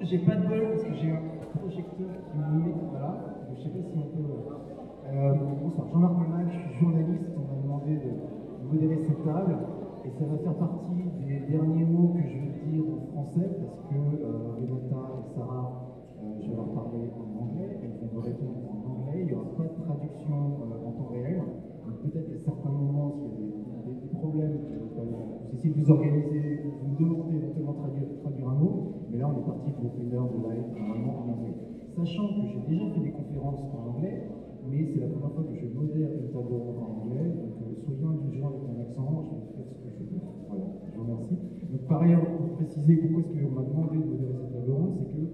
J'ai pas de bol parce que j'ai un projecteur qui me met. Voilà, je sais pas si on peut. Euh, bonsoir, Jean-Marc Monac, je suis journaliste. On m'a demandé de modérer cette table et ça va faire partie des derniers mots que je vais dire en français parce que euh, Renata et Sarah, euh, je vais leur parler en anglais. Elles vont me répondre en anglais. Il n'y aura pas de traduction en temps réel. Donc peut-être à certains moments, s'il y a des, problèmes, vous essayez de vous organiser, vous me Mais là, on est parti pour une heure de live normalement en anglais. Sachant que j'ai déjà fait des conférences en anglais, mais c'est la première fois que je modère une table ronde en anglais. Donc euh, soyez indulgents avec mon accent, je vais faire ce que je peux. Voilà, je vous remercie. Donc par ailleurs, pour préciser pourquoi est-ce qu'on m'a demandé de modérer cette table ronde, c'est que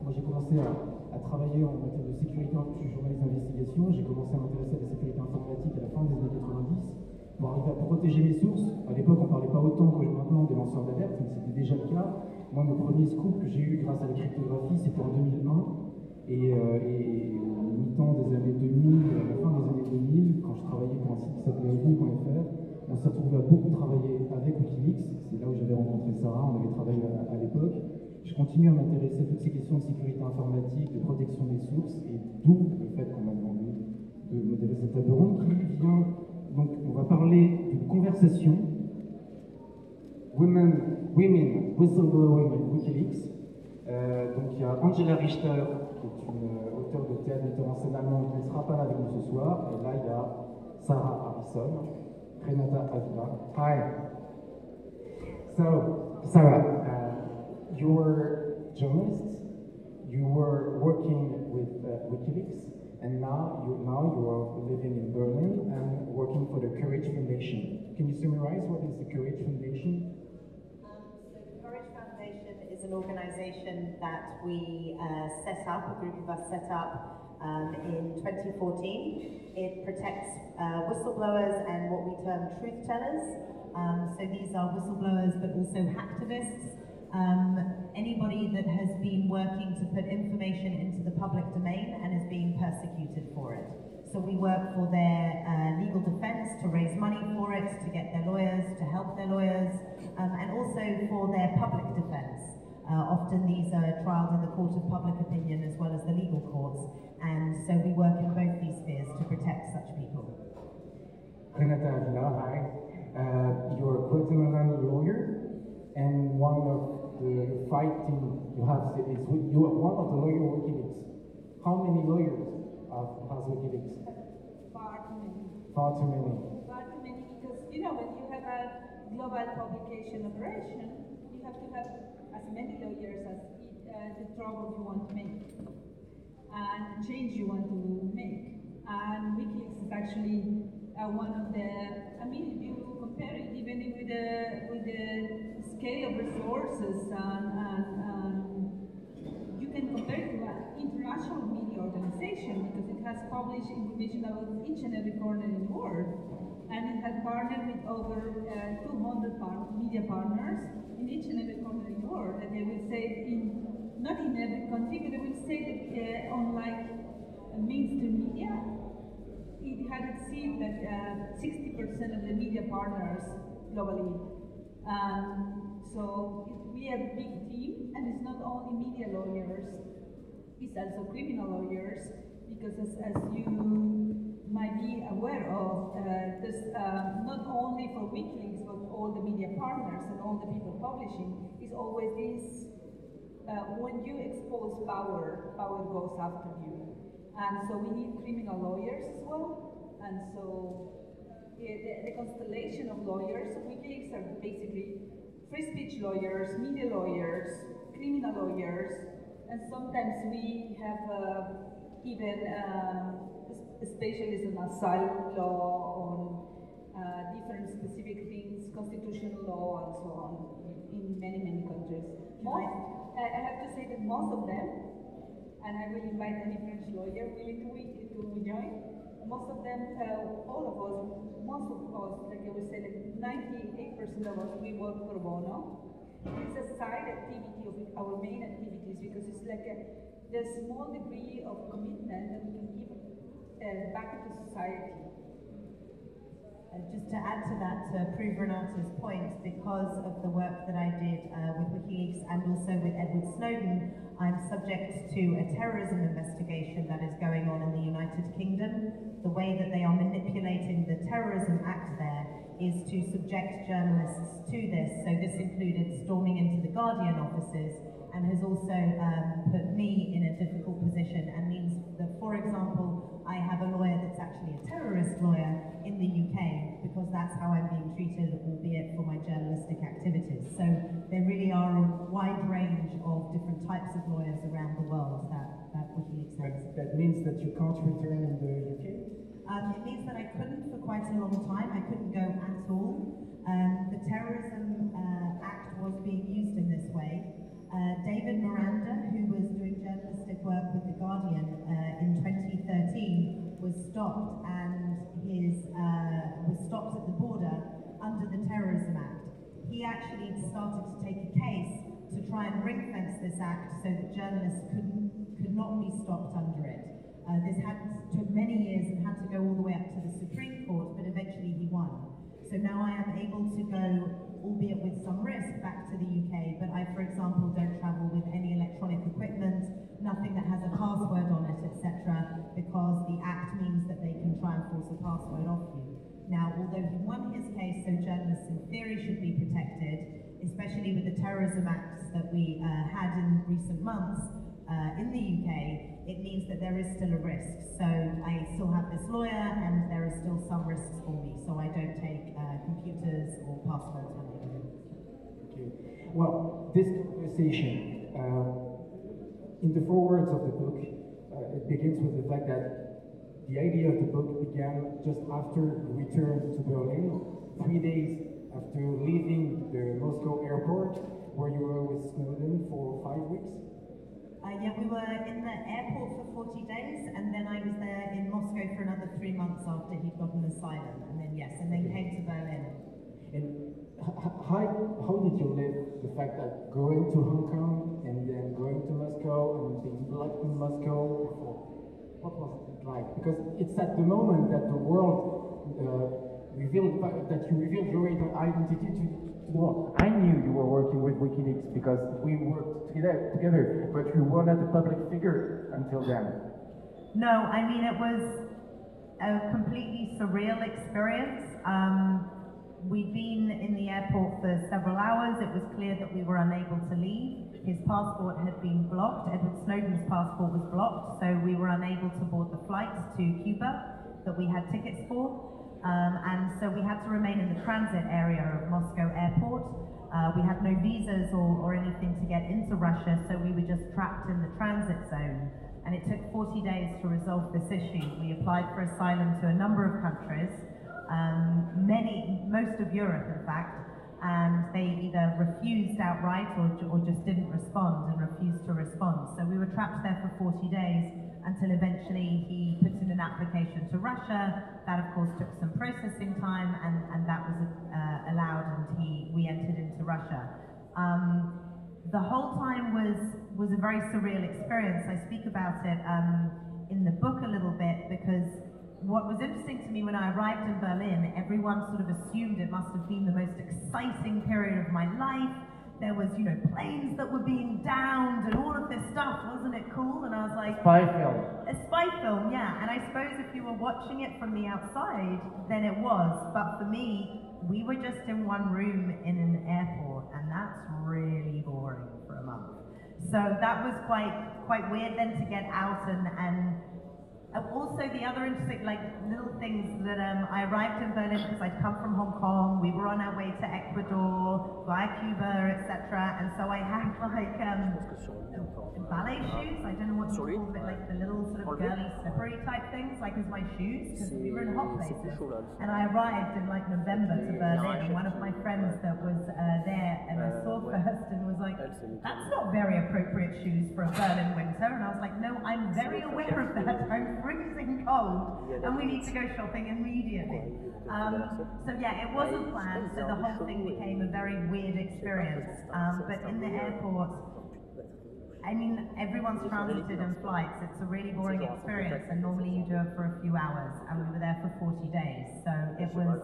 moi j'ai commencé à, à travailler en matière de sécurité, je suis journaliste d'investigation, j'ai commencé à m'intéresser à la sécurité informatique à la fin des années 90 pour arriver à protéger mes sources. À l'époque, on ne parlait pas autant que maintenant des lanceurs d'alerte, mais c'était déjà le cas. Moi, mon premier scoop que j'ai eu grâce à la cryptographie, c'était en 2001. Et, euh, et au mi-temps des années 2000, à la fin des années 2000, quand je travaillais pour un site qui s'appelait ovni.fr, on s'est retrouvé à beaucoup travailler avec Wikileaks. C'est là où j'avais rencontré Sarah, on avait travaillé à, à l'époque. Je continue à m'intéresser à toutes ces questions de sécurité informatique, de protection des sources, et d'où le fait qu'on m'a demandé de modérer cette table ronde qui vient. Donc, on va parler d'une conversation Women, women Whistleblowing Wikileaks. Euh, donc il y a Angela Richter, qui est une euh, auteure de théâtre, metteur en scène allemande, qui ne sera pas là avec nous ce soir. Et là, il y a Sarah Harrison, Renata Avila. Hi. So, Sarah, uh, you were journalist, you were working with uh, WikiLeaks, and now you now you are living in Berlin and working for the Courage Foundation. Can you summarize what is the Courage Foundation? Um, so the Courage Foundation is an organisation that we uh, set up, a group of us set up um, in 2014. It protects uh, whistleblowers and what we term truth tellers. Um, so these are whistleblowers but also hacktivists. Um, anybody that has been working to put information into the public domain and is being persecuted for it. So we work for their uh, legal defense, to raise money for it, to get their lawyers, to help their lawyers, um, and also for their public defense. Uh, often these are trials in the court of public opinion as well as the legal courts, and so we work in both these spheres to protect such people. Renata Avila, hi. Uh, you're a Guatemalan lawyer, and one of the fighting you have is you are one of the lawyer WikiLeaks. How many lawyers have, has WikiLeaks? Far too many. Far too many. Far too many because, you know, when you have a global publication operation, you have to have as many lawyers as uh, the trouble you want to make and change you want to make. And WikiLeaks is actually uh, one of the, I mean, if you compare it even with the, with the scale of resources and, and, and you can compare it to an international media organization because it has published information about each and every corner in the world. And it has partnered with over uh, 200 par- media partners in each and every corner in the world. And they will say in, not in every country, but they will say that uh, on like uh, mainstream media, it had achieved that uh, 60% of the media partners globally. Um, so it, we have a big team, and it's not only media lawyers, it's also criminal lawyers, because as, as you might be aware of, uh, this, uh, not only for WikiLeaks, but all the media partners and all the people publishing, is always this, uh, when you expose power, power goes after you. And so we need criminal lawyers as well, and so yeah, the, the constellation of lawyers, WikiLeaks are basically free speech lawyers, media lawyers, criminal lawyers, and sometimes we have uh, even a specialists in asylum law, on uh, different specific things, constitutional law, and so on, in many, many countries. Most, I have to say that most of them, and I will invite any French lawyer willing to, to join, most of them, uh, all of us, most of us, like I would say, like 98% of us, we work pro bono. It's a side activity of our main activities because it's like a, the small degree of commitment that we can give uh, back to society. Just to add to that, to prove Renata's point, because of the work that I did uh, with WikiLeaks and also with Edward Snowden, I'm subject to a terrorism investigation that is going on in the United Kingdom. The way that they are manipulating the Terrorism Act there is to subject journalists to this. So this included Guardian offices and has also um, put me in a difficult position and means that, for example, I have a lawyer that's actually a terrorist lawyer in the UK because that's how I'm being treated, albeit for my journalistic activities. So there really are a wide range of different types of lawyers around the world that, that WikiLeaks has. That means that you can't return in the UK? Um, it means that I couldn't for quite a long time. I couldn't go at all. Um, the Terrorism uh, Act was being used in. Uh, David Miranda, who was doing journalistic work with The Guardian uh, in 2013, was stopped and his uh, was stopped at the border under the Terrorism Act. He actually started to take a case to try and ring fence this act so that journalists couldn't could not be stopped under it. Uh, this had took many years and had to go all the way up to the Supreme Court, but eventually he won. So now I am able to go, albeit with some risk, back to the UK, but I, for example, don't travel with any electronic equipment, nothing that has a password on it, etc., because the Act means that they can try and force a password off you. Now, although he won his case, so journalists in theory should be protected, especially with the terrorism acts that we uh, had in recent months uh, in the UK, it means that there is still a risk. So I still have this lawyer and there are still some risks for me. So I don't take uh, computers or passwords when I go. Okay. Well, this conversation, uh, in the forewords of the book, uh, it begins with the fact that the idea of the book began just after the return to Berlin, three days after leaving the Moscow airport, where you were with Snowden for five weeks. Uh, yeah, we were in the airport for 40 days, and then I was there in Moscow for another three months after he'd gotten asylum, and then yes, and then came to Berlin. And how, how did you live the fact that going to Hong Kong and then going to Moscow and being blocked in Moscow? What was it like? Because it's at the moment that the world uh, revealed that you revealed your identity to, well, I knew you were working with WikiLeaks because we worked together, but you were not a public figure until then. No, I mean, it was a completely surreal experience. Um, we'd been in the airport for several hours. It was clear that we were unable to leave. His passport had been blocked. Edward Snowden's passport was blocked, so we were unable to board the flights to Cuba that we had tickets for. Um, and so we had to remain in the transit area of Moscow airport. Uh, we had no visas or, or anything to get into Russia, so we were just trapped in the transit zone. And it took 40 days to resolve this issue. We applied for asylum to a number of countries, um, many, most of Europe in fact, and they either refused outright or, or just didn't respond and refused to respond. So we were trapped there for 40 days until eventually he put in an application to Russia. That, of course, took some processing time, and, and that was uh, allowed, and he we entered into Russia. Um, the whole time was was a very surreal experience. I speak about it um, in the book a little bit because what was interesting to me when I arrived in Berlin, everyone sort of assumed it must have been the most exciting period of my life there was, you know, planes that were being downed and all of this stuff. Wasn't it cool? And I was like, spy film. A spy film, yeah. And I suppose if you were watching it from the outside, then it was. But for me, we were just in one room in an airport, and that's really boring for a month. So that was quite quite weird then to get out and and also, the other interesting, like, little things that um, I arrived in Berlin because I'd come from Hong Kong. We were on our way to Ecuador, via Cuba, etc. And so I had like um, ballet shoes. I don't know what you call it, like the little sort of girly slippery type things, like as my shoes, because we were in hot places. And I arrived in like November to Berlin, and one of my friends that was uh, there, and I saw first and was like, "That's not very appropriate shoes for a Berlin winter." And I was like, "No, I'm very aware of that. I'm freezing cold, and we need to go shopping immediately. Um, so yeah, it wasn't planned, so the whole thing became a very weird experience. Um, but in the airport, I mean, everyone's transited in flights. It's a really boring experience, and normally you do it for a few hours, and we were there for 40 days. So it was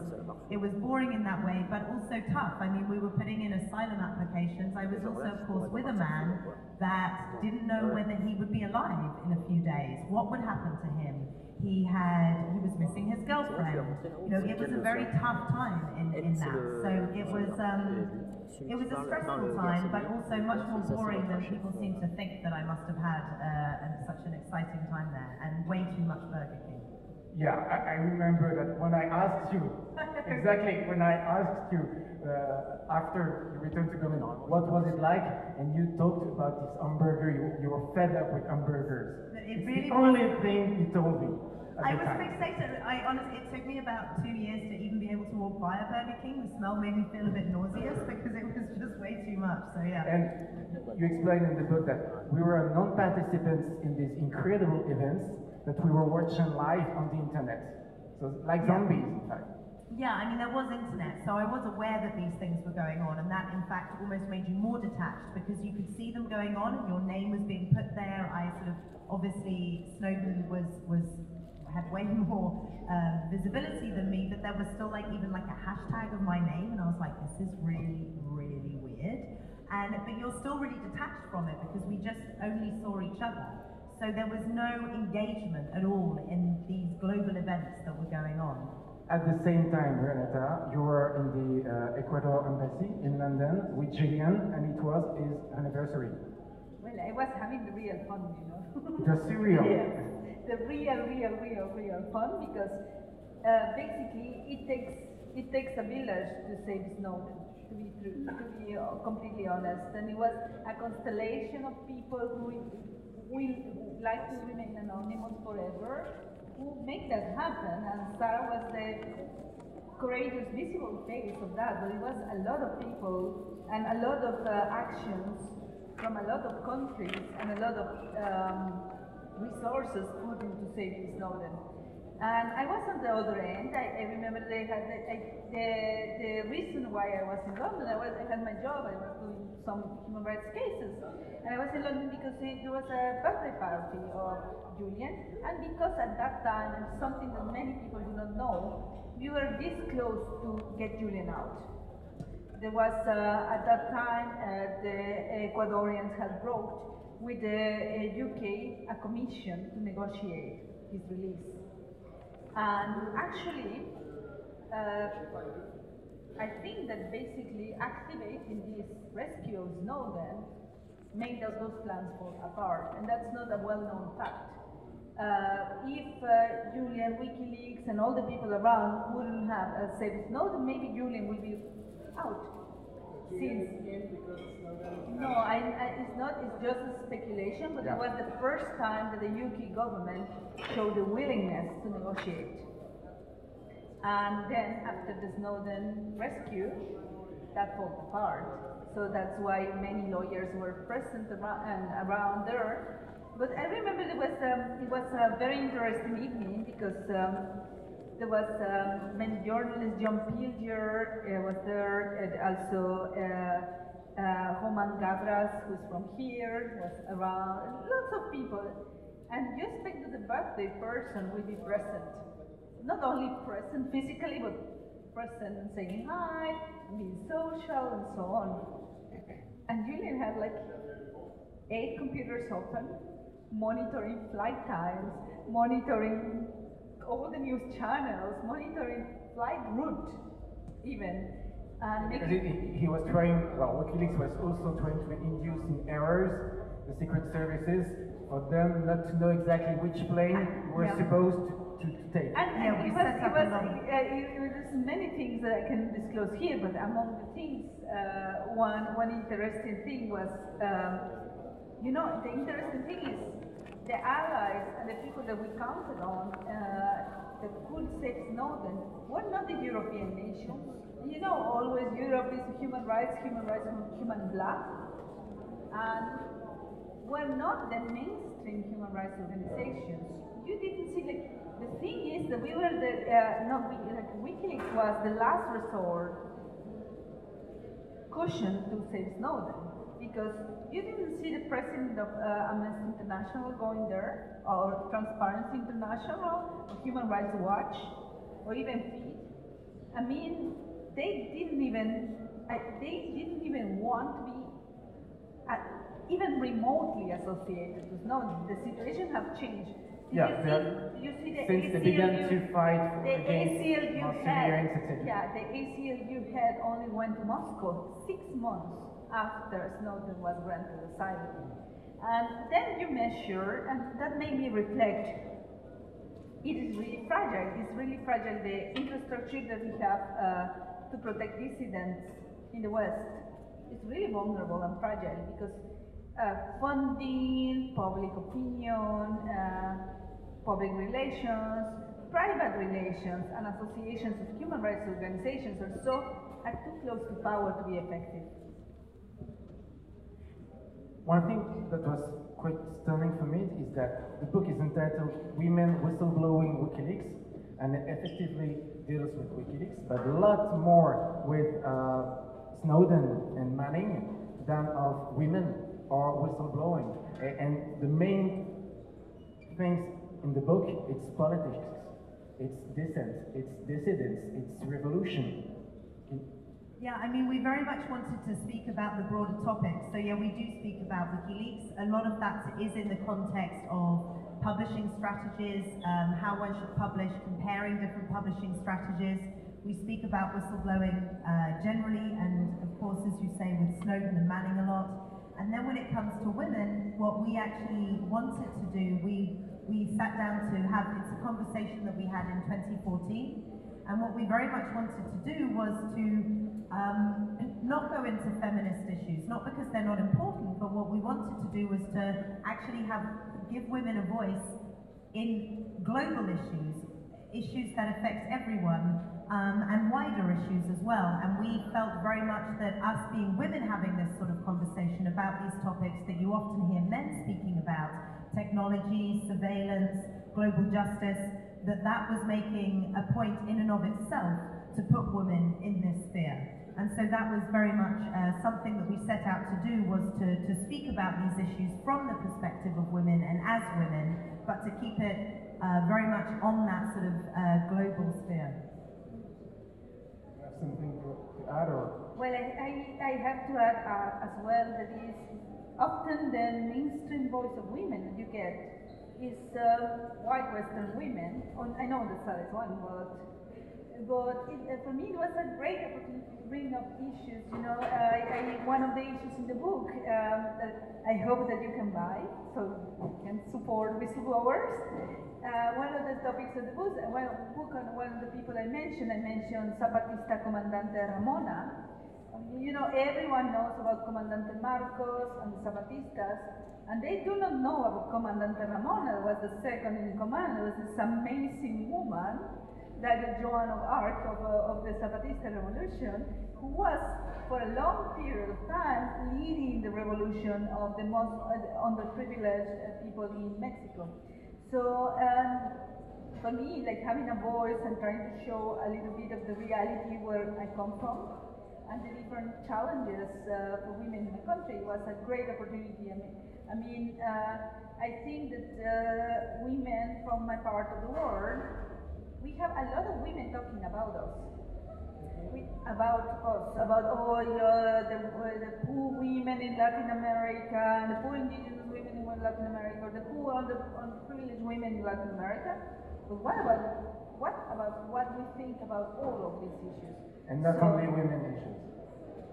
it was boring in that way, but also tough. I mean, we were putting in asylum applications. I was also, of course, with a man that didn't know whether he would be alive in a few days. What would happen to him? He had he was missing his girlfriend. You know, it was a very tough time in, in that. So it was um, it was a stressful time, but also much more boring than people seem to think that I must have had uh, such an exciting time there, and way too much Burger King. Yeah, I, I remember that when I asked you, exactly, when I asked you uh, after you returned to Berlin, what was it like? And you talked about this hamburger, you, you were fed up with hamburgers. It it's really the only thing you told me I was time. fixated. I honestly, it took me about two years to even be able to walk by a Burger King. The smell made me feel a bit nauseous because it was just way too much. So yeah. And you explain in the book that we were non-participants in these incredible events that we were watching live on the internet. So like zombies, in fact. Yeah, I mean, there was internet, so I was aware that these things were going on, and that, in fact, almost made you more detached because you could see them going on, and your name was being put there. I sort of, obviously, Snowden was was had way more um, visibility than me, but there was still like even like a hashtag of my name, and I was like, this is really, really weird. And but you're still really detached from it because we just only saw each other. So there was no engagement at all in these global events that were going on. At the same time, Renata, you were in the uh, Ecuador embassy in London with Julian, and it was his anniversary. Well, I was having the real fun, you know. Just surreal. Yes, the real, real, real, real fun because uh, basically it takes it takes a village to save Snowden. To be true, to be uh, completely honest, and it was a constellation of people who will like to remain anonymous forever, who make that happen. And Sarah was the courageous, visible face of that, but it was a lot of people and a lot of uh, actions from a lot of countries and a lot of um, resources put into saving Snowden. And I was on the other end. I, I remember they had the, I, the, the reason why I was in London. I was I had my job. I was doing some human rights cases, and I was in London because it, there was a birthday party of Julian, and because at that time, and something that many people do not know, we were this close to get Julian out. There was, uh, at that time, uh, the Ecuadorians had brought with the uh, UK a commission to negotiate his release. And actually, uh, I think that basically activating this rescue of Snowden made those, those plans fall apart, and that's not a well-known fact. Uh, if uh, Julian, WikiLeaks, and all the people around wouldn't have uh, saved Snowden, maybe Julian would be out. Since no, I, I, it's not. It's just a speculation. But Yeah. it was the first time that the UK government showed a willingness to negotiate. And then after the Snowden rescue, that fell apart. So that's why many lawyers were present around, and around there. But I remember it was um, it was a very interesting evening because um, there was um, many journalists. John Pilger uh, was there, and also uh, uh, Roman Gavras, who's from here, was around. Lots of people, and you expect that the birthday person will be present not only present physically, but present and saying hi, being social, and so on. And Julian had like eight computers open, monitoring flight times, monitoring all the news channels, monitoring flight route, even. And Because he, he was trying, well, WikiLeaks was also trying to induce in errors the secret services for them not to know exactly which plane we're Yeah. supposed to, to take. And, Yeah, and we it was, set it up was, uh, it, it was many things that I can disclose here, but among the things, uh, one, one interesting thing was, um, you know, the interesting thing is the allies and the people that we counted on uh, that could save were not the European nations. You know, always Europe is human rights, human rights, human blood. And were not the mainstream human rights organizations. You didn't see like the thing is that we were the uh, no we, like WikiLeaks was the last resort cushion to save Snowden because you didn't see the president of uh, Amnesty International going there, or Transparency International, or Human Rights Watch, or even FEED. I mean, they didn't even, uh, they didn't even want to be uh, even remotely associated with. No, the situation have changed. Did Yeah, you see, you see the Since they began to fight for the against ACLU head, yeah, the ACLU head only went to Moscow six months after Snowden was granted asylum. And then you measure, and that made me reflect. It is really fragile. It's really fragile. The infrastructure that we have uh, to protect dissidents in the West is really vulnerable and fragile because uh, funding, public opinion, uh, public relations, private relations, and associations of human rights organizations are so are too close to power to be effective. One thing that was quite stunning for me is that the book is entitled Women Whistleblowing WikiLeaks and it effectively deals with WikiLeaks, but a lot more with uh, Snowden and Manning than of women or whistleblowing. And the main things in the book, it's politics, it's dissent, it's dissidence, it's revolution. Yeah, I mean, we very much wanted to speak about the broader topics. So yeah, we do speak about WikiLeaks. A lot of that is in the context of publishing strategies, um, how one should publish, comparing different publishing strategies. We speak about whistleblowing uh, generally, and of course, as you say, with Snowden and Manning a lot. And then when it comes to women, what we actually wanted to do, we we sat down to have it's a conversation that we had in 2014. And what we very much wanted to do was to um, not go into feminist issues, not because they're not important, but what we wanted to do was to actually have give women a voice in global issues, issues that affect everyone, um, and wider issues as well. And we felt very much that us being women having this sort of conversation about these topics that you often hear men speaking about, technology, surveillance, global justice, that that was making a point in and of itself to put women in this sphere. And so that was very much uh, something that we set out to do was to, to speak about these issues from the perspective of women and as women, but to keep it uh, very much on that sort of uh, global sphere. You have something to to add or? Well, I, I, I have to add uh, as well that is often the mainstream voice of women that you get is uh, white Western women. On, I know that's is one, but but it, uh, for me it was a great opportunity bring up issues. You know, I, I, one of the issues in the book um, that I hope that you can buy, so you can support whistleblowers. Uh, one of the topics of the book, the book on one of the people I mentioned, I mentioned Zapatista Comandante Ramona. You know, everyone knows about Comandante Marcos and the Zapatistas, and they do not know about Comandante Ramona, who was the second in command. It was this amazing woman, like Joan of Arc of, uh, of the Zapatista revolution, who was, for a long period of time, leading the revolution of the most uh, underprivileged uh, people in Mexico. So, um, for me, like having a voice and trying to show a little bit of the reality where I come from and the different challenges uh, for women in the country was a great opportunity. I mean, I, mean, uh, I think that uh, women from my part of the world, we have a lot of women talking about us. We, about us, about oh, uh, the, the poor women in Latin America, and the poor indigenous women in Latin America, or the poor under, underprivileged women in Latin America. But what about what about what we think about all of these issues? And not So- only women issues.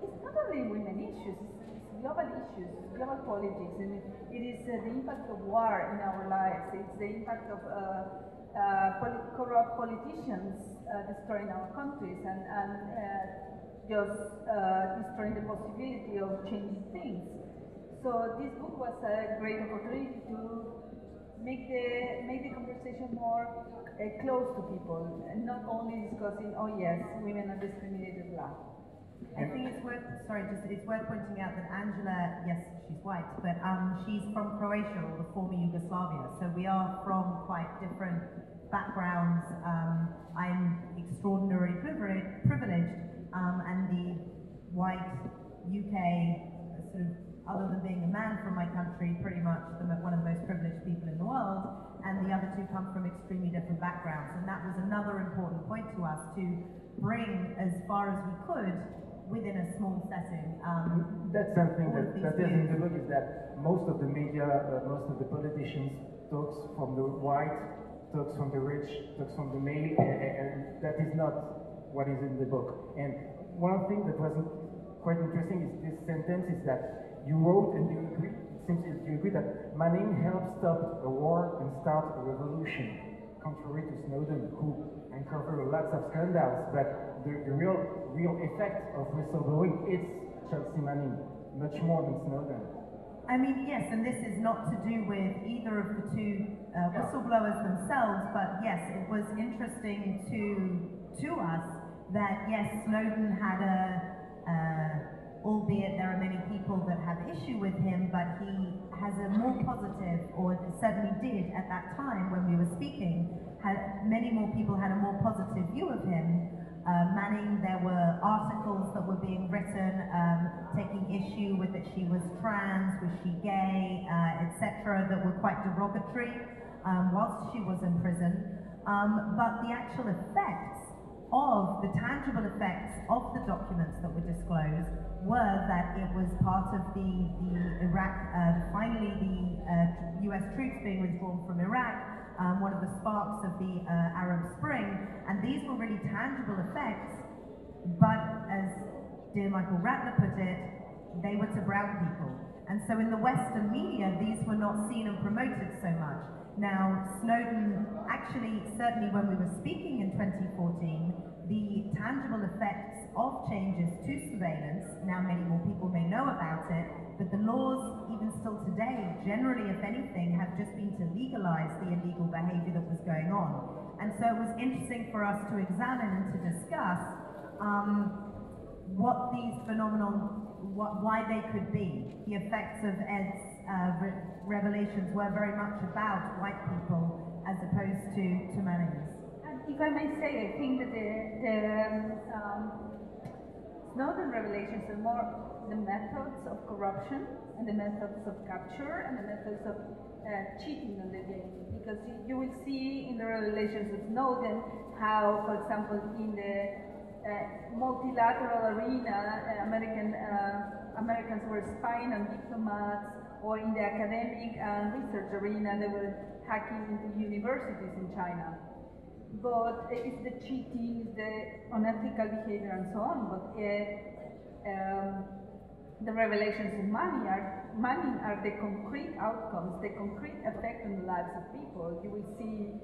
it's not only women issues, it's, global issues, global politics, and it, it is uh, the impact of war in our lives, it's the impact of uh, uh, poli- corrupt politicians uh, destroying our countries and, and uh, just destroying the possibility of changing things. So this book was a great opportunity to make the make the conversation more uh, close to people and not only discussing, oh yes, women are discriminated, blah. I think it's worth, sorry, just, it's worth pointing out that Angela, yes, she's white, but um, she's from Croatia or the former Yugoslavia, so we are from quite different backgrounds. Um, I'm extraordinarily privileged, um, and the white UK sort of other than being a man from my country, pretty much the, one of the most privileged people in the world, and the other two come from extremely different backgrounds. And that was another important point to us to bring as far as we could within a small setting. Um, That's something that, that is in the book is that most of the media, uh, most of the politicians talks from the white, talks from the rich, talks from the male, and, and that is not what is in the book. And one thing that wasn't quite interesting is this sentence is that you wrote and you agree, seems that you agree that Manning helped stop a war and start a revolution, contrary to Snowden, who uncovered lots of scandals, but the, the real real effect of whistleblowing is Chelsea Manning, much more than Snowden. I mean, yes, and this is not to do with either of the two uh, whistleblowers themselves, but yes, it was interesting to to us that yes, Snowden had a, uh, albeit there are many people that have issue with him, but he has a more positive, or certainly did at that time when we were speaking, had many more people had a more positive view of him. Uh, Manning, there were articles that were being written um, taking issue with that she was trans, was she gay, uh, etc., that were quite derogatory um, whilst she was in prison. Um, but the actual effects of the tangible effects of the documents that were disclosed were that it was part of the, the Iraq, uh, finally the uh, US troops being withdrawn from Iraq, um, one of the sparks of the uh, Arab Spring, and these were really tangible effects, but as dear Michael Ratner put it, they were to brown people. And so in the Western media, these were not seen and promoted so much. Now, Snowden, actually, certainly when we were speaking in 2014, the tangible effects of changes to surveillance, now many more people may know about it, but the laws, even still today, generally, if anything, have just been to legalize the illegal behavior that was going on. And so it was interesting for us to examine and to discuss um, what these phenomenon, what, why they could be. The effects of Ed's uh, re revelations were very much about white people as opposed to, to Manning's. If I may say, I think that the, the um, Snowden revelations are more the methods of corruption and the methods of capture and the methods of uh, cheating on the game. Because you, you will see in the revelations of Snowden how, for example, in the uh, multilateral arena, uh, American uh, Americans were spying on diplomats, or in the academic and research arena, they were hacking into universities in China. But it's the cheating, it's the unethical behavior, and so on. But uh, um, the revelations of Manning are Manning are the concrete outcomes, the concrete effect on the lives of people. You will see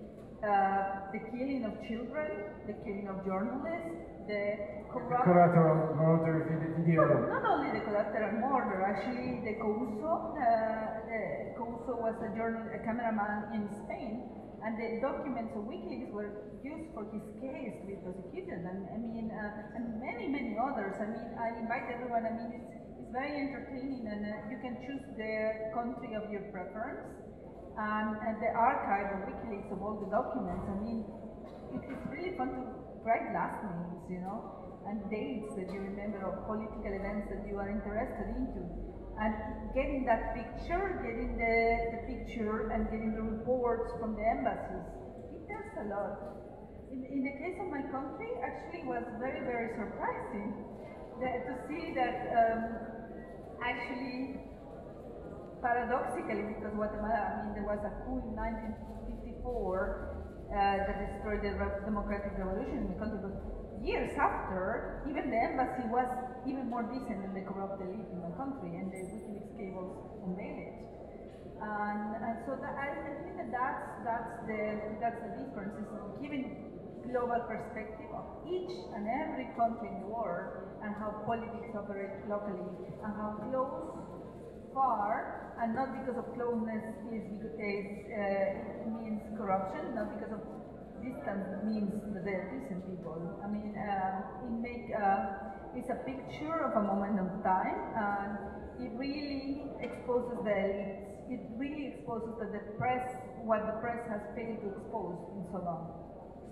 uh, the killing of children, the killing of journalists, the corrupt. Collateral murder video. Not only the collateral murder, actually the Couso, uh, the Couso was a journal, a cameraman in Spain, and the documents of WikiLeaks were used for his case to be prosecuted, and I mean, uh, and many, many others. I mean, I invite everyone. I mean, it's, it's very entertaining, and uh, you can choose the country of your preference, and, and the archive of WikiLeaks of all the documents. I mean, it, it's really fun to write last names, you know and dates that you remember of political events that you are interested into. And getting that picture, getting the, the picture and getting the reports from the embassies, it tells a lot. In, in the case of my country, actually was very, very surprising that, to see that um, actually, paradoxically, because Guatemala, I mean, there was a coup in 1954 uh, that destroyed the democratic revolution in the country, years after, even the embassy was even more decent than the corrupt elite in the country, and the WikiLeaks cables unveiled it. And, and so that, I, I think that that's, that's, the, that's the difference, is giving global perspective of each and every country in the world and how politics operate locally and how close, far, and not because of closeness is, is uh, means corruption, not because of distance means they're decent people. I mean, uh, it make uh, it's a picture of a moment of time, and it really exposes the elites. It really exposes the press, what the press has failed to expose in so long.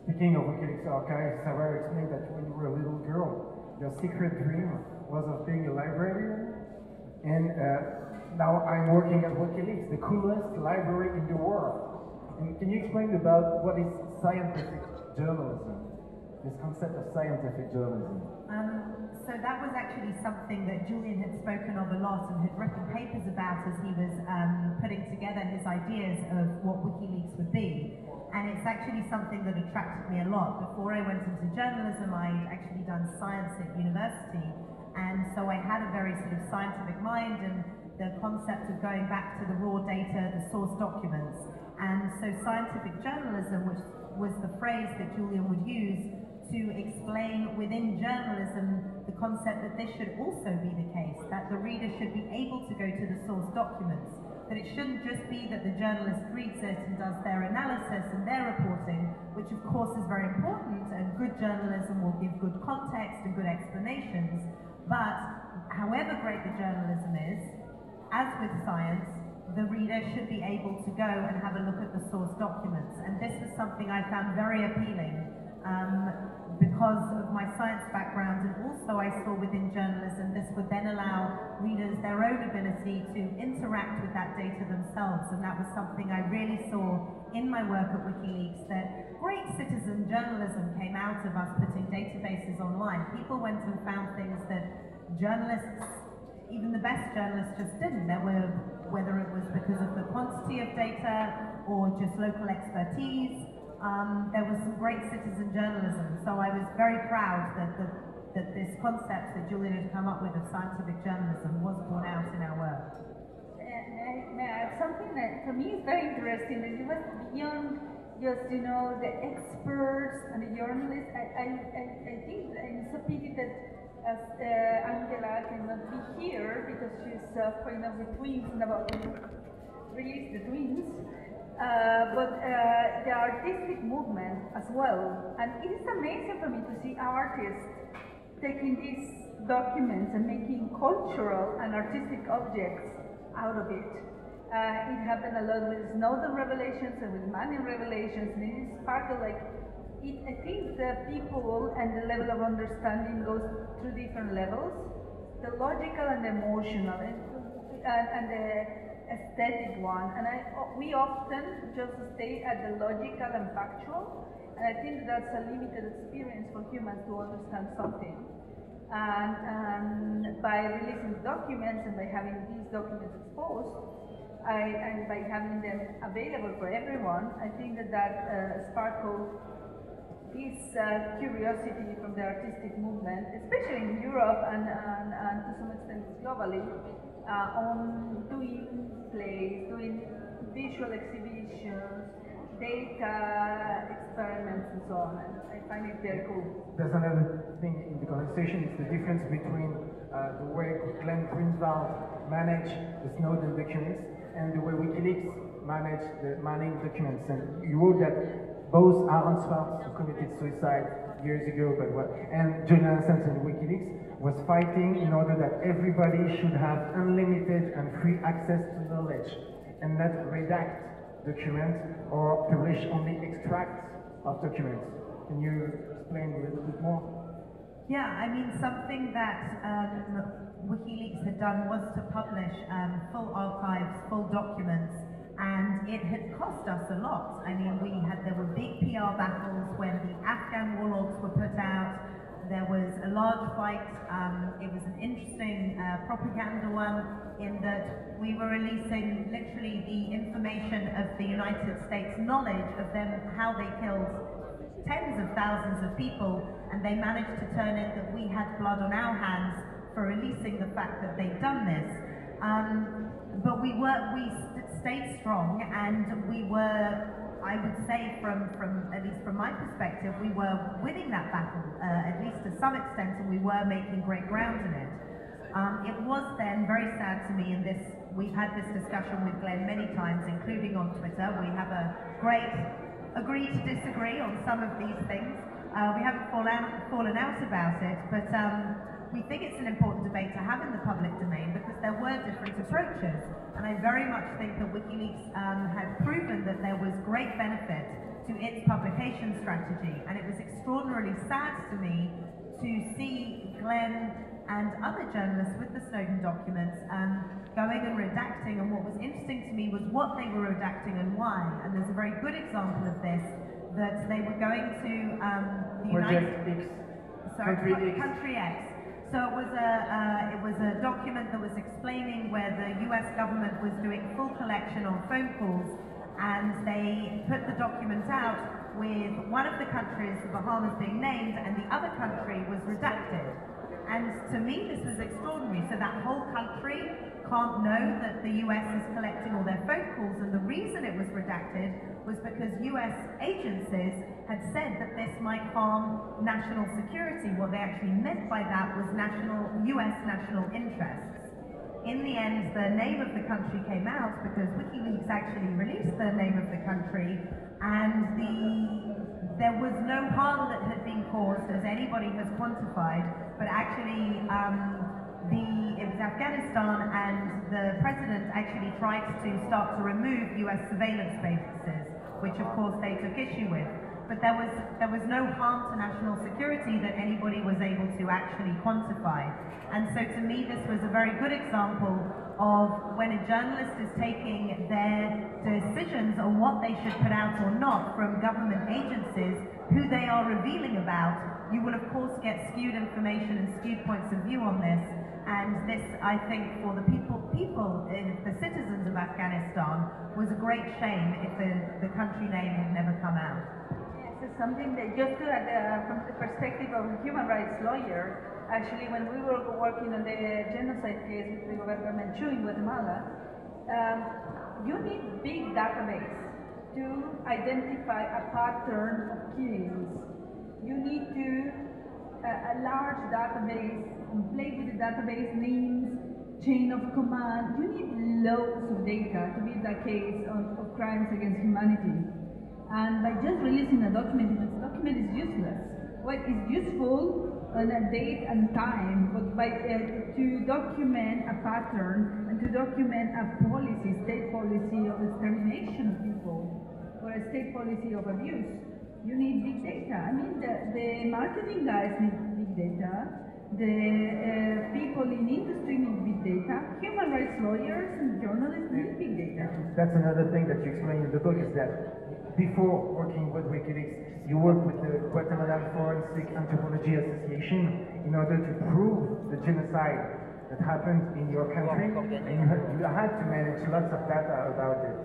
Speaking of WikiLeaks archives, Sarah explained that when you were a little girl, your secret dream was of being a librarian. And uh, now I'm working at WikiLeaks, the coolest library in the world. And can you explain about what is scientific journalism? This concept of scientific journalism. Um, so that was actually something that Julian had spoken of a lot and had written papers about as he was um, putting together his ideas of what WikiLeaks would be. And it's actually something that attracted me a lot. Before I went into journalism, I'd actually done science at university. And so I had a very sort of scientific mind and the concept of going back to the raw data, the source documents. And so scientific journalism, which was the phrase that Julian would use to explain within journalism the concept that this should also be the case, that the reader should be able to go to the source documents, that it shouldn't just be that the journalist reads it and does their analysis and their reporting, which of course is very important, and good journalism will give good context and good explanations, but however great the journalism is, as with science, the reader should be able to go and have a look at the source documents. And this was something I found very appealing um, because of my science background and also I saw within journalism this would then allow readers their own ability to interact with that data themselves and that was something I really saw in my work at WikiLeaks that great citizen journalism came out of us putting databases online. People went and found things that journalists, even the best journalists just didn't. There were, whether it was because of the quantity of data or just local expertise, um, there was some great citizen journalism. So I was very proud that, the, that this concept that Julian had come up with of scientific journalism was borne out in our work. Add something that for me is very interesting, is it was beyond just, you know, the experts and the journalists. I, I, I, I think it's a pity that as uh, Angela cannot be here because she's uh, pregnant with twins and about to release the twins. Uh, but uh, the artistic movement as well. And it is amazing for me to see artists taking these documents and making cultural and artistic objects out of it. Uh, it happened a lot with Snowden revelations and with Manning revelations, and it is part of like, it, I think the people and the level of understanding goes through different levels, the logical and emotional, and, and, the aesthetic one. And I, we often just stay at the logical and factual, and I think that's a limited experience for humans to understand something. And, and by releasing documents and by having these documents exposed, I, and by having them available for everyone, I think that that uh, this uh, curiosity from the artistic movement, especially in Europe and, and, and to some extent globally, uh, on doing plays, doing visual exhibitions, data experiments and so on. And I find it very cool. There's another thing in the conversation, it's the difference between uh, the way Glenn Greenwald managed the Snowden documents and the way WikiLeaks managed the Manning documents. And you wrote that both Aaron Swartz, who committed suicide years ago, but what, and Julian Assange and WikiLeaks was fighting in order that everybody should have unlimited and free access to knowledge and not redact documents or publish only extracts of documents. Can you explain a little bit more? Yeah, I mean, something that um, WikiLeaks had done was to publish um, full archives, full documents, and it had cost us a lot. I mean, we had there were big PR battles when the Afghan war logs were put out. There was a large fight. Um, it was an interesting uh, propaganda one in that we were releasing literally the information of the United States knowledge of them, how they killed tens of thousands of people, and they managed to turn it that we had blood on our hands for releasing the fact that they'd done this. Um, but we were, we stayed strong and we were, I would say from, from, at least from my perspective, we were winning that battle, uh, at least to some extent, and we were making great ground in it. Um, it was then very sad to me, and this we've had this discussion with Glenn many times, including on Twitter. We have a great agree to disagree on some of these things. Uh, we haven't fallen out, fallen out about it, but um, we think it's an important debate to have in the public domain there were different approaches. And I very much think that WikiLeaks um, had proven that there was great benefit to its publication strategy. And it was extraordinarily sad to me to see Glenn and other journalists with the Snowden documents um, going and redacting. And what was interesting to me was what they were redacting and why. And there's a very good example of this that they were going to um, the Project United X. Sorry, Country X. Country X. So it was a uh, it was a document that was explaining where the U.S. government was doing full collection on phone calls, and they put the document out with one of the countries, the Bahamas, being named, and the other country was redacted. And to me, this was extraordinary. So that whole country can't know that the US is collecting all their phone calls, and the reason it was redacted was because US agencies had said that this might harm national security. What they actually meant by that was national US national interests. In the end, the name of the country came out because WikiLeaks actually released the name of the country, and the there was no harm that had been caused, as anybody has quantified, but actually um, the it was Afghanistan, and the president actually tried to start to remove U.S. surveillance bases, which of course they took issue with. But there was there was no harm to national security that anybody was able to actually quantify. And so to me, this was a very good example of when a journalist is taking their decisions on what they should put out or not from government agencies, who they are revealing about, you will of course get skewed information and skewed points of view on this. And this, I think, for the people, people, uh, the citizens of Afghanistan, was a great shame if the, the country name had never come out. Yes, it's something that just to, uh, from the perspective of a human rights lawyer, actually when we were working on the genocide case with Rigoberta Menchú in Guatemala, um, you need big database to identify a pattern of killings. You need to uh, a large database play with the database names, chain of command. You need loads of data to build a case of, of crimes against humanity. And by just releasing a document, the document is useless. What is useful on a date and time, but by uh, to document a pattern and to document a policy, state policy of extermination of people, or a state policy of abuse, you need big data. I mean, the, the marketing guys need big data. The uh, people in industry need big data. Human rights lawyers and journalists need big data. That's another thing that you explain in the book is that before working with WikiLeaks, you worked with the Guatemalan Forensic Anthropology Association in order to prove the genocide that happened in your country, and you had, you had to manage lots of data about it.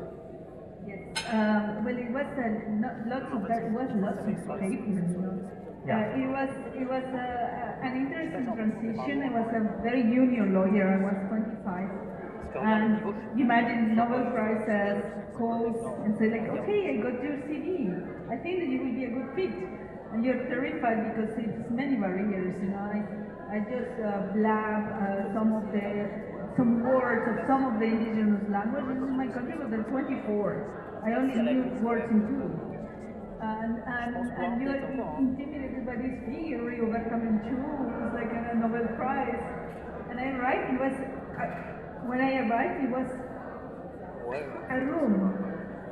Yes. Um, well, it was uh, not, lots of that. Was lots of papers. You know. Yeah. Uh, it was it was uh, uh, an interesting transition. I was a very junior lawyer. I was 25, and imagine Nobel Prizes calls and say like, okay, I got your CV. I think that you will be a good fit, and you're terrified because it's many barriers. You know, I I just uh, blab uh, some of the some words of some of the indigenous languages in my country, but they're 24. I only knew words in two. And, and, and you're intimidated by this figure, Rigoberta Menchú, who's like a Nobel Prize. And I arrived, it was, I, when I arrived, it was a room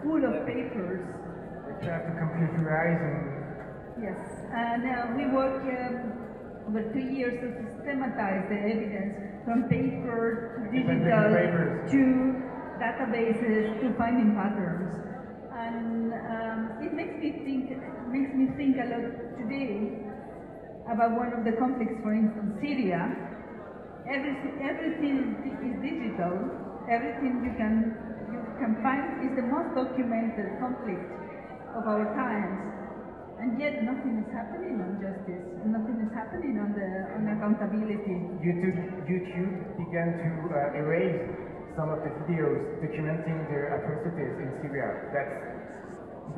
full of papers. You have to computerize and Yes, and uh, we work um, over two years to systematize the evidence from paper to digital papers. to databases to finding patterns. And um, it makes me think makes me think a lot today about one of the conflicts, for instance, Syria. Everything, everything is digital. Everything you can you can find is the most documented conflict of our times, and yet nothing is happening on justice. Nothing is happening on the on accountability. YouTube, YouTube began to uh, erase some of the videos documenting their atrocities in Syria. That's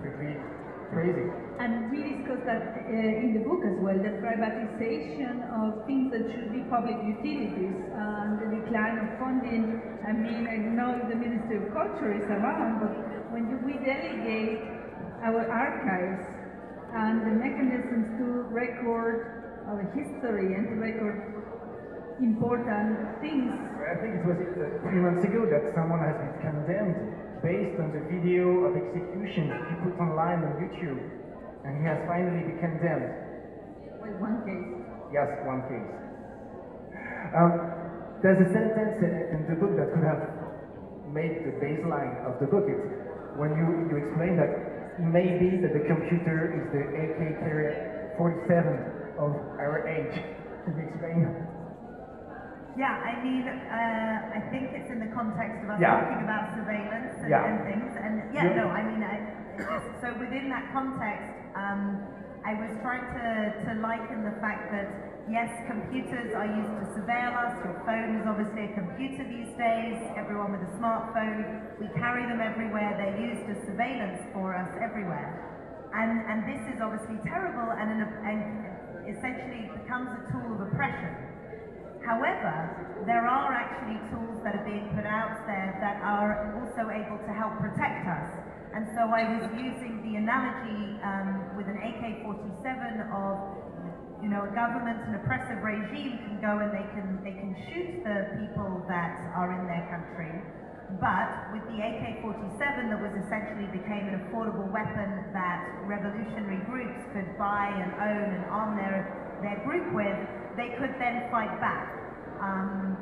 pretty crazy. And we discussed that uh, in the book as well, the privatization of things that should be public utilities and the decline of funding. I mean, I know the Ministry of Culture is around, but when you, we delegate our archives and the mechanisms to record our history and to record important things I think it was uh, three months ago that someone has been condemned based on the video of execution he put online on YouTube, and he has finally been condemned. with one case. Yes, one case. um, there's a sentence in the book that could have made the baseline of the book. It's when you, you explain that it may be that the computer is the AK-47 of our age. Can you explain? Yeah, I mean, uh, I think it's in the context of us Yeah. talking about surveillance and, Yeah. and things. And yeah, Yeah. no, I mean, I, so within that context, um, I was trying to, to liken the fact that yes, computers are used to surveil us. Your phone is obviously a computer these days. Everyone with a smartphone, we carry them everywhere. They're used as surveillance for us everywhere. And, and this is obviously terrible and, an, and essentially becomes a tool of oppression. However, there are actually tools that are being put out there that are also able to help protect us. And so I was using the analogy um, with an AK-47 of, you know, a government, an oppressive regime can go and they can they can shoot the people that are in their country. But with the AK-47 that was essentially became an affordable weapon that revolutionary groups could buy and own and arm their, their group with, they could then fight back. Um,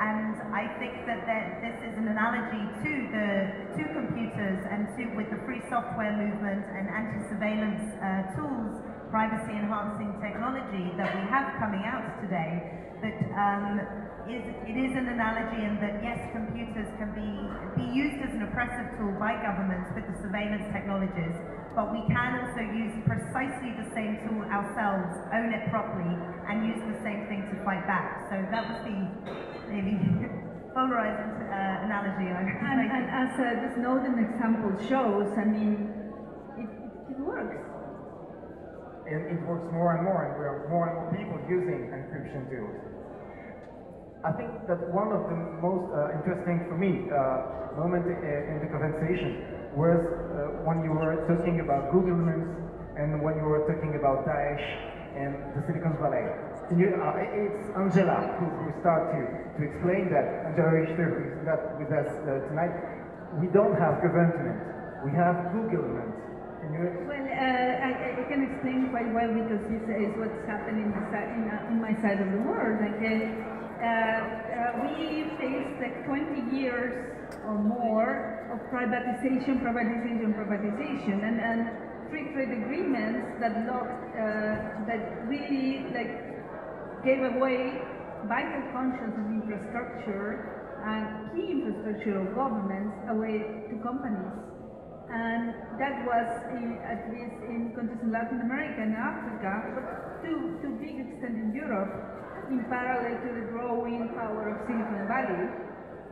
and I think that this is an analogy to the to computers and to with the free software movement and anti-surveillance uh, tools, privacy-enhancing technology that we have coming out today. That um, is it is an analogy in that yes, computers can be be used as an oppressive tool by governments with the surveillance technologies, but we can also use precisely the same tool ourselves, own it properly, and use the same thing to fight back. So that was the maybe polarizing uh, analogy I And, and as uh, the Snowden example shows, I mean, it, it, it works. And it works more and more, and we have more and more people using encryption tools. I think that one of the most uh, interesting for me uh, moment in the conversation was uh, when you were talking about Google Maps and when you were talking about Daesh and the Silicon Valley. You, uh, it's Angela who, who started to, to explain that, Angela Richter, who is not with us uh, tonight. We don't have government, we have Google Well, uh, I, I can explain quite well because this is what's happening in, uh, in my side of the world. Uh, uh, we faced like 20 years or more of privatization, privatization, privatization, and, and free trade agreements that locked, uh, that really like gave away vital functions of infrastructure and key infrastructure of governments away to companies. And that was, in, at least in countries in Latin America and Africa, but to, to a big extent in Europe, in parallel to the growing power of Silicon Valley.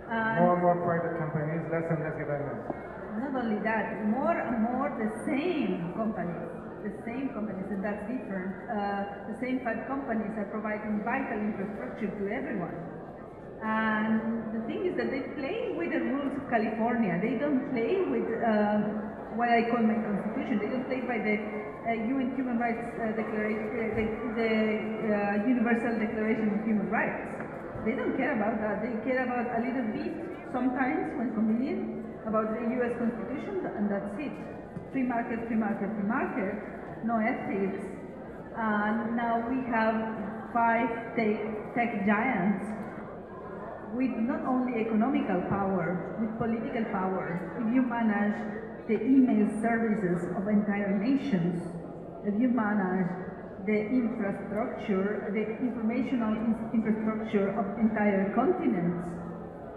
More and more private companies, less and less government? not only that, more and more the same companies, the same companies, and that's different. Uh, the same five companies are providing vital infrastructure to everyone. And the thing is that they play with the rules of California. They don't play with uh, what I call my constitution. They don't play by the uh, UN Human Rights uh, Declaration, uh, the, the uh, Universal Declaration of Human Rights. They don't care about that. They care about a little bit, sometimes when convenient, about the US Constitution, and that's it. Free market, free market, free market, no ethics. And now we have five tech, tech giants with not only economical power, with political power. If you manage the email services of entire nations, if you manage the infrastructure, the informational infrastructure of entire continents,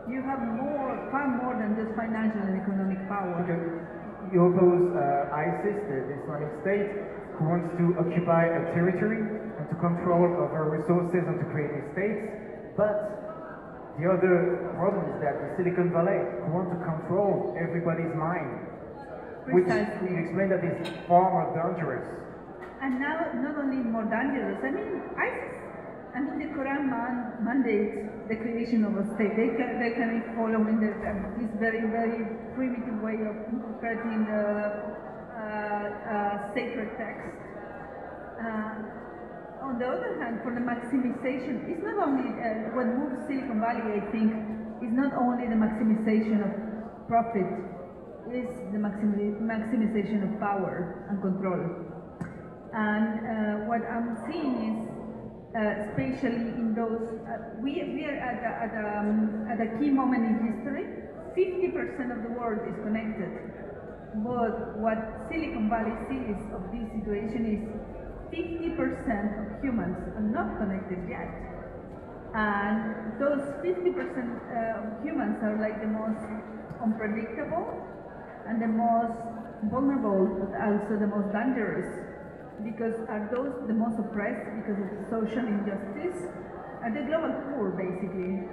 you have more, far more than just financial and economic power. You oppose uh, ISIS, the, Islamic State, who wants to occupy a territory and to control over resources and to create these states. But the other problem is that the Silicon Valley, who want to control everybody's mind, which Precisely. you explain that is far more dangerous. And now, not only more dangerous, I mean, ISIS, I mean, the Quran man, mandates the creation of a state. They can, they can be following uh, this very, very primitive way of interpreting the uh, uh, sacred text. Uh, on the other hand, for the maximization, it's not only uh, what moves Silicon Valley, I think, is not only the maximization of profit, is the maximi- maximization of power and control. And uh, what I'm seeing is uh, especially in those, uh, we, we are at a, at, a, um, at a key moment in history. 50% of the world is connected. But what Silicon Valley sees of this situation is 50% of humans are not connected yet. And those 50% uh, of humans are like the most unpredictable and the most vulnerable, but also the most dangerous. Because are those the most oppressed because of social injustice? Are the global poor, basically.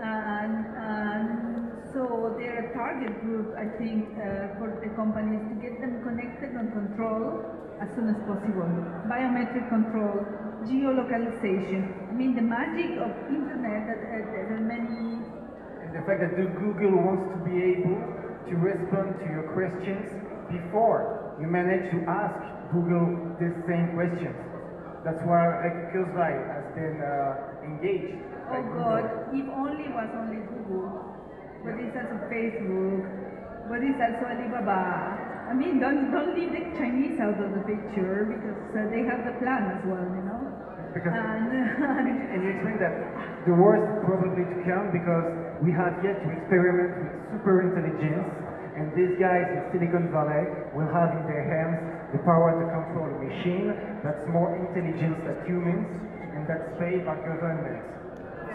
And, and so they're a target group, I think, uh, for the companies to get them connected and controlled as soon as possible. Biometric control, geolocalization. I mean, the magic of internet that uh, many. The fact that Google wants to be able to respond to your questions before you manage to ask Google the same questions. That's why Kurzweil has been uh, engaged. Oh God, if only was only Google but it's also Facebook, but it's also Alibaba. I mean, don't don't leave the Chinese out of the picture because uh, they have the plan as well, you know. Because and, and you explain that the worst probably to come because we have yet to experiment with super intelligence, and these guys in Silicon Valley will have in their hands the power to control a machine that's more intelligent than humans, and that's paid by governments.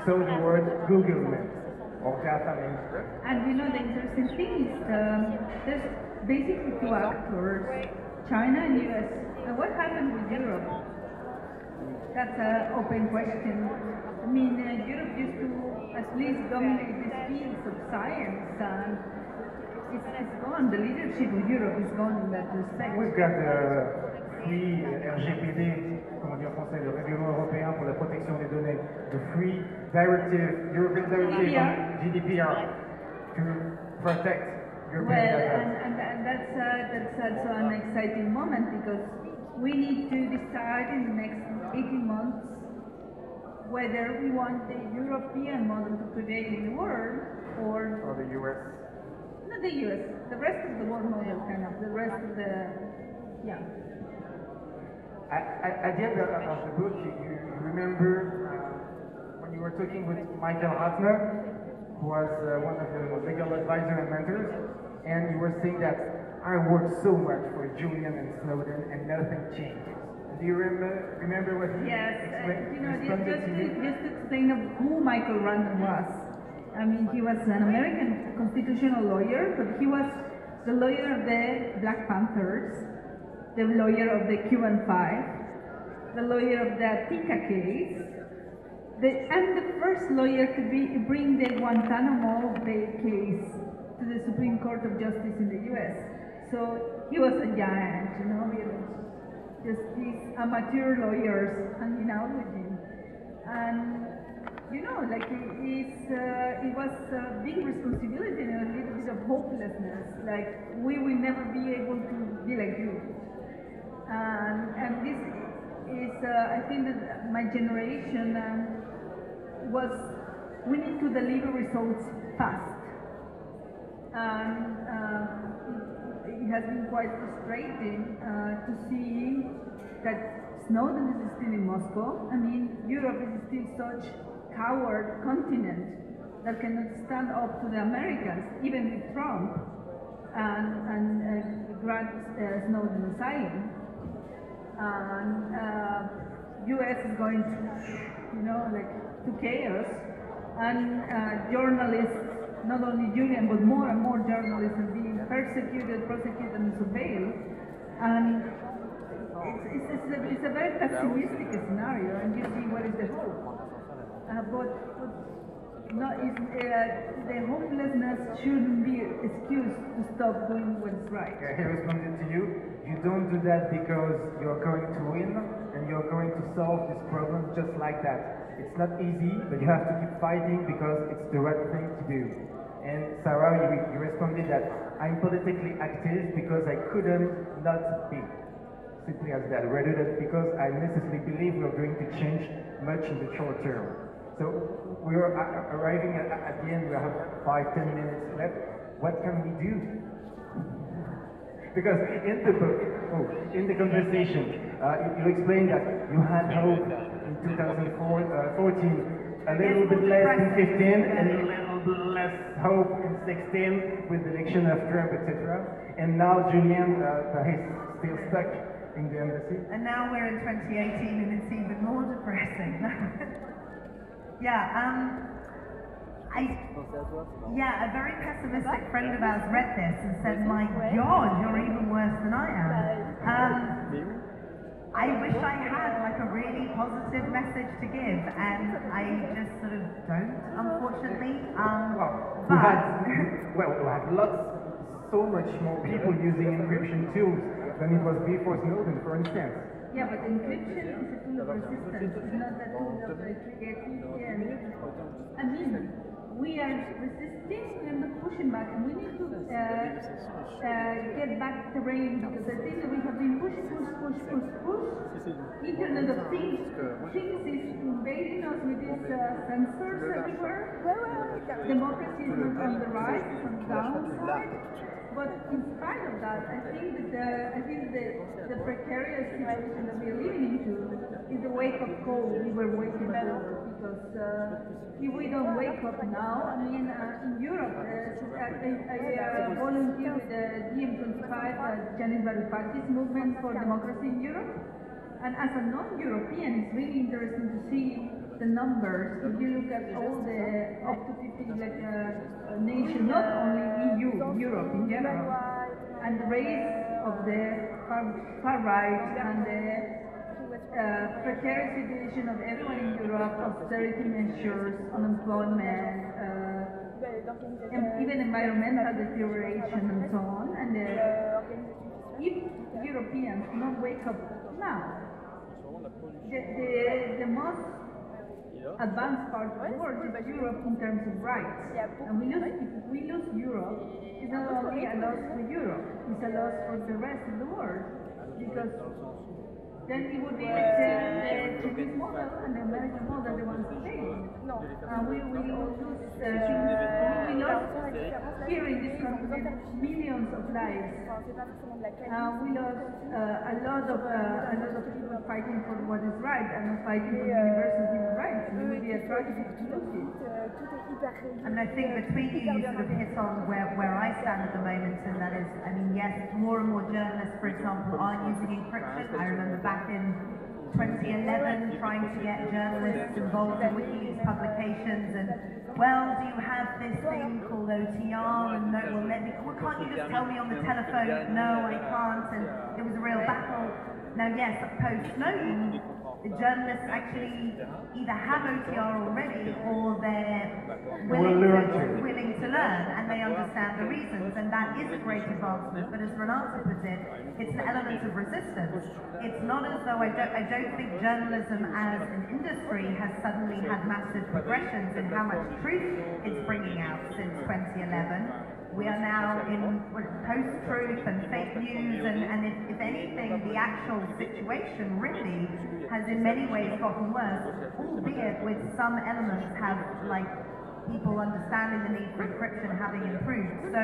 So the word Google meant. And you know the interesting thing is um, there's basically two actors, China and US. And what happened with Europe? That's an open question. I mean, uh, Europe used to at least dominate these fields of science and it's, it's gone. The leadership of Europe is gone in that respect. We've got the free RGPD comment dire en français, le règlement européen pour la protection des données, the Free Directive, European Directive on GDPR, to protect European well, data. And, and, and that's, uh, that's also an exciting moment because we need to decide in the next 18 months whether we want the European model to prevail in the world or, or the US. The US, the rest of the world model kind of, the rest of the, yeah. At, the end of, the book, you, you remember uh, when you were talking with Michael Ratner, who was uh, one of the legal advisors and mentors, and you were saying that I worked so much for Julian and Snowden and nothing changed. Do you remember, remember what he yes, explained? Uh, you know, just, just, to, just to explain of who Michael Ratner was. I mean, he was an American constitutional lawyer, but he was the lawyer of the Black Panthers, the lawyer of the Cuban Five, the lawyer of the Attica case, the, and the first lawyer to be, bring the Guantanamo Bay case to the Supreme Court of Justice in the U.S. So he was a giant, you know, just these amateur lawyers hanging out with him. And, you know, like it's, uh, it was a big responsibility and a little bit of hopelessness. Like, we will never be able to be like you. Um, and this is, uh, I think that my generation um, was, we need to deliver results fast. And uh, it, it, has been quite frustrating uh, to see that Snowden is still in Moscow. I mean, Europe is still such coward continent that cannot stand up to the Americans, even with Trump, and, and uh, grant uh, Snowden asylum and uh, US is going to, you know, like to chaos, and uh, journalists, not only Julian, but more and more journalists are being persecuted, prosecuted, and surveilled, and it's, it's, it's, a, it's a very pessimistic scenario, and you see what is the hope. But, but no, uh, the hopelessness shouldn't be excuse to stop doing what's right. Yeah, he responded to you, you don't do that because you're going to win and you're going to solve this problem just like that. It's not easy, but you have to keep fighting because it's the right thing to do. And Sarah, you, you responded that I'm politically active because I couldn't not be. Simply as that, rather than because I necessarily believe we're going to change much in the short term. So we are arriving at, at, the end, we have five, ten minutes left. What can we do? Because in the book, oh, in the conversation, uh, you, you explained that you had hope in 2014, a little bit less in 15, and a little bit less hope in 16 with the election of Trump, etc. And now Julian uh, is still stuck in the embassy. And now we're in 2018 and it's even more depressing. yeah, um, I, yeah, a very pessimistic friend of ours read this and said, my God, you're even worse than I am. Um, I wish I had like a really positive message to give, and I just sort of don't, unfortunately. Um, Well, we but had, well, we had lots, so much more people using encryption tools than it was before Snowden, for instance. Yeah, but encryption is a tool of resistance, it's not a tool of creativity and I mean, we are resisting and pushing back and we need to uh, uh, get back the terrain because I think that we have been push, push, push, push, push. Internet of Things, things is invading us with these uh, sensors everywhere. Democracy is not on the rise, on the downside. But in spite of that, I think that the, I think the, the precarious situation that we are living into is a wake-up call we were waiting for. Because uh, if we don't wake up now, I mean, uh, in Europe, uh, I, I, I uh, volunteer with the DiEM25, uh, Yanis Varoufakis movement for democracy in Europe. And as a non-European, it's really interesting to see the numbers. If you look at all the up to 50 like, uh, nations, not only EU, Europe in general, and the rate of the far, far right and the uh, precarious situation of everyone in Europe, austerity measures, unemployment, uh, and even environmental deterioration and so on. And uh, if Europeans not wake up now, the, the, the most advanced part of the world is Europe in terms of rights. And we lose, if we lose Europe, it's not only a loss for Europe, it's a loss for the rest of the world. Because then it would be like the, Chinese model and the American model, the ones that fail. Uh, we will all lose, uh, we lost here in this country millions of lives. Uh, we lost uh, a lot of uh, a lot of people fighting for what is right and fighting for universal human rights. It would be a tragedy to lose it. And I think between you, you sort of hit on where, where I stand at the moment, and that is, I mean, yes, more and more journalists, for example, are using encryption. I remember back in 2011 trying to get journalists involved in WikiLeaks publications, and well, do you have this thing called OTR? And no, well, let me, well, can't you just tell me on the telephone? No, I can't. And it was a real battle. Now, yes, post Snowden, the journalists actually either have OTR already or they're willing to, willing to learn and they understand the reasons, and that is a great advancement. But as Renata put it, it's an element of resistance. It's not as though I don't, I don't think journalism as an industry has suddenly had massive progressions in how much truth it's bringing out since 2011. We are now in post-truth and fake news, and, and if, if anything, the actual situation really has in many ways gotten worse, albeit with some elements have, like, people understanding the need for encryption having improved. So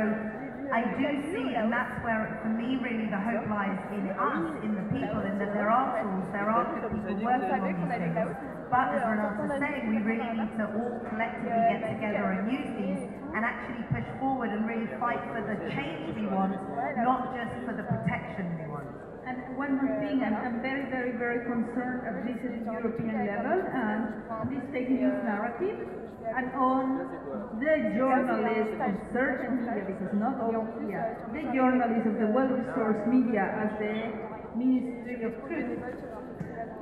I do see, and that's where, for me, really the hope lies in us, in the people, in that there are tools, there are good people working on these things. But as Renata's saying, we really need to all collectively get together and use these and actually push forward and really fight for the change we want, not just for the protection one more thing, I'm, I'm very, very, very concerned at least at European level and this fake news narrative and on the journalists of certain media, because not all media, the journalists of the well-resourced media as the Ministry of Truth.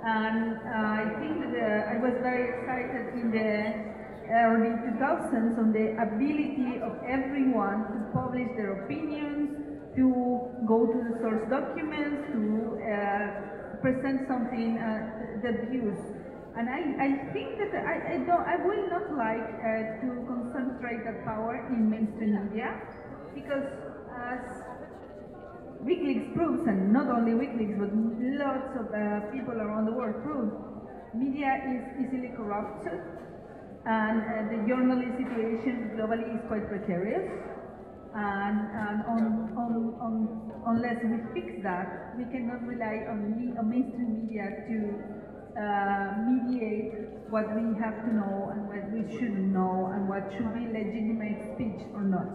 And uh, I think that uh, I was very excited in the early 2000s on the ability of everyone to publish their opinions, to go to the source documents, to uh, present something, uh, the views. And I, I think that I, I, don't, I will not like uh, to concentrate that power in mainstream media because as WikiLeaks proves, and not only WikiLeaks, but lots of uh, people around the world prove, media is easily corrupted, and uh, the journalist situation globally is quite precarious. And, and on, on, on, unless we fix that, we cannot rely on, me, on mainstream media to uh, mediate what we have to know and what we shouldn't know and what should be legitimate speech or not.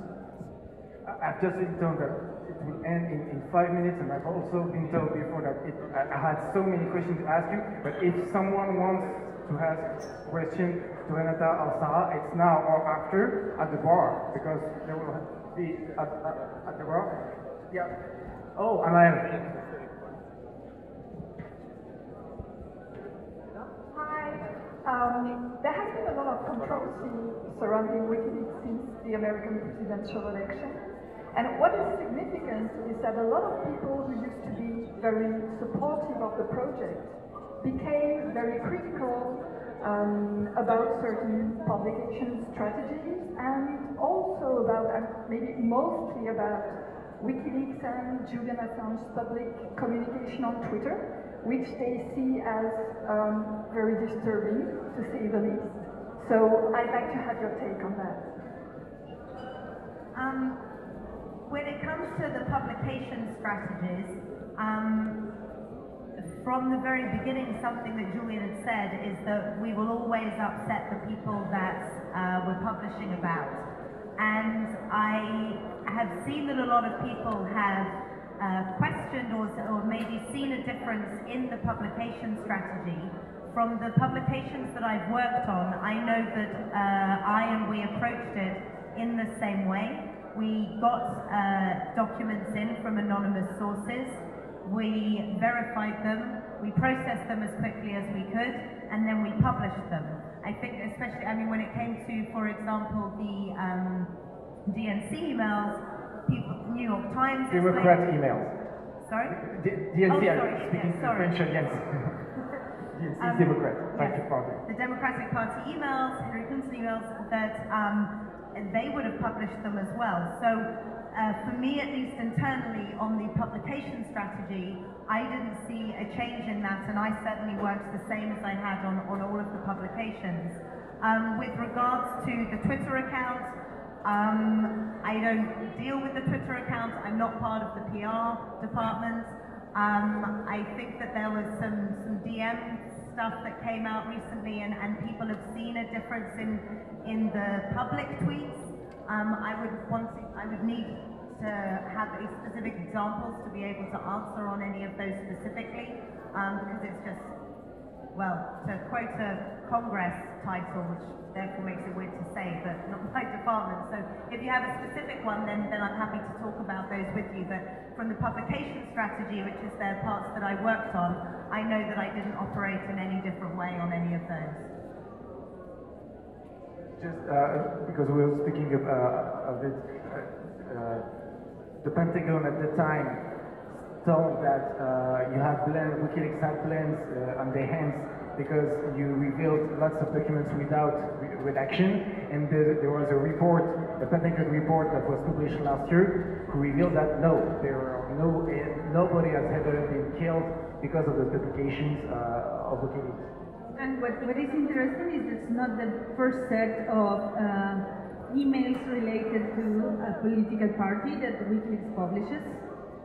I've just been told that it will end in, in five minutes, and I've also been told before that it, I, I had so many questions to ask you, but if someone wants to ask questions to Renata or Sarah, it's now or after at the bar, because they will be at, at, at the bar. Yeah. Oh, and I. Hi. Um, there has been a lot of controversy surrounding WikiLeaks since the American presidential election. And what is significant is that a lot of people who used to be very supportive of the project became very critical um, about certain publication strategies and also about, and maybe mostly about WikiLeaks and Julian Assange's public communication on Twitter, which they see as um, very disturbing, to say the least. So I'd like to have your take on that. Um, when it comes to the publication strategies, um, from the very beginning, something that Julian had said is that we will always upset the people that uh, we're publishing about. And I have seen that a lot of people have uh, questioned or, or maybe seen a difference in the publication strategy. From the publications that I've worked on, I know that uh, I and we approached it in the same way. We got uh, documents in from anonymous sources. We verified them. We processed them as quickly as we could, and then we published them. I think, especially, I mean, when it came to, for example, the um, DNC emails, people, New York Times. Democrat emails. Sorry. D DNC, Oh, I'm sorry, speaking yes, sorry. French again. DNC Um, Democrat. Thank you, pardon. The Democratic Party emails, Hillary Clinton emails, that um, they would have published them as well. So uh, for me, at least internally, on the publication strategy, I didn't see a change in that, and I certainly worked the same as I had on, on all of the publications. Um, with regards to the Twitter account, um, I don't deal with the Twitter account. I'm not part of the PR department. Um, I think that there was some, some DM stuff that came out recently and, and people have seen a difference in, in the public tweets. Um, I would want to, I would need to have a specific examples to be able to answer on any of those specifically, um, because it's just, well, to quote a Congress title, which therefore makes it weird to say, but not my department. So if you have a specific one, then, then I'm happy to talk about those with you. But from the publication strategy, which is the parts that I worked on, I know that I didn't operate in any different way on any of those. Just uh, because we were speaking of, uh, of it, uh, uh, the Pentagon at the time told that uh, you had plans, WikiLeaks had plans on their hands because you revealed lots of documents without re- redaction, and there, there was a report, the Pentagon report that was published last year, who revealed that no, there are no, eh, nobody has ever been killed because of the publications uh, of WikiLeaks. And what, what is interesting is it's not the first set of uh, emails related to a political party that WikiLeaks publishes.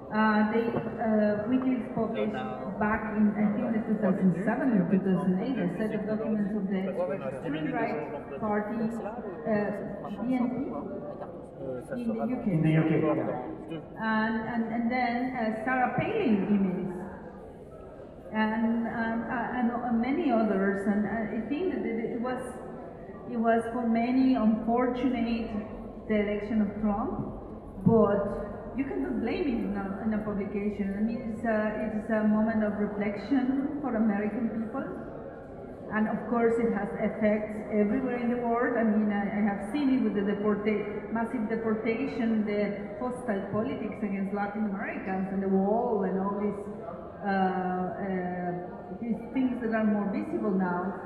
Uh, they, uh, WikiLeaks published back in, I think, the 2007 or 2008, a set of documents of the Extreme Right Party, uh, BNP, in the UK. In the UK, yeah. And, and, and then uh, Sarah Palin emails and, um, many others. And uh, I think that it, it was it was for many unfortunate the election of Trump, but you cannot blame it in a, in a publication. I mean, it's a, it's a moment of reflection for American people. And of course, it has effects everywhere in the world. I mean, I, I have seen it with the deporta- massive deportation, the hostile politics against Latin Americans, and the wall, and all these uh, uh, these things that are more visible now.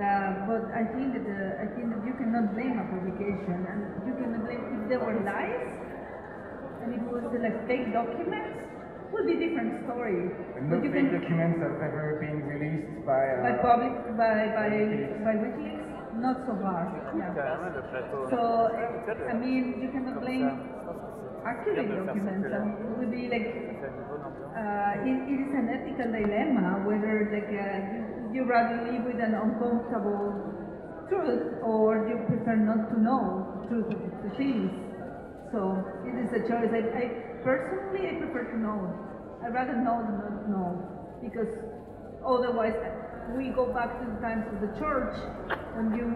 Uh, but I think that uh, I think that you cannot blame a publication, and you cannot blame if there were lies, and it was like fake documents. Would be a different story. No But fake can- documents have ever been released by. Uh, by public, by, by, WikiLeaks. by WikiLeaks? Not so far, yeah. So, I mean, you cannot blame archiving documents, and it would be like uh, it, it is an ethical dilemma whether like uh, you, you rather live with an uncomfortable truth or you prefer not to know truth of the things. So it is a choice. I, I personally I prefer to know. I rather know than not know because otherwise we go back to the times of the church when you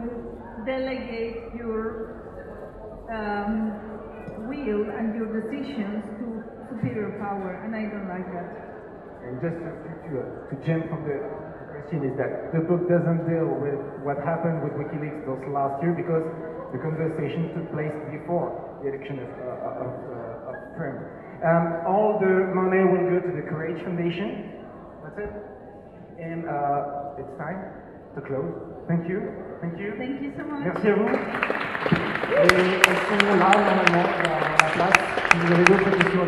delegate your um, will and your decisions to superior power, and I don't like that. And just to, to, to jump from the question is that the book doesn't deal with what happened with WikiLeaks those last year because the conversation took place before the election of, uh, of, uh, of Trump. Um, all the money will go to the Courage Foundation. That's it. And uh, it's time to close. Thank you. Thank you. Thank you so much. Merci à vous. Et elles sont là, normalement, à la place. Si vous avez d'autres questions,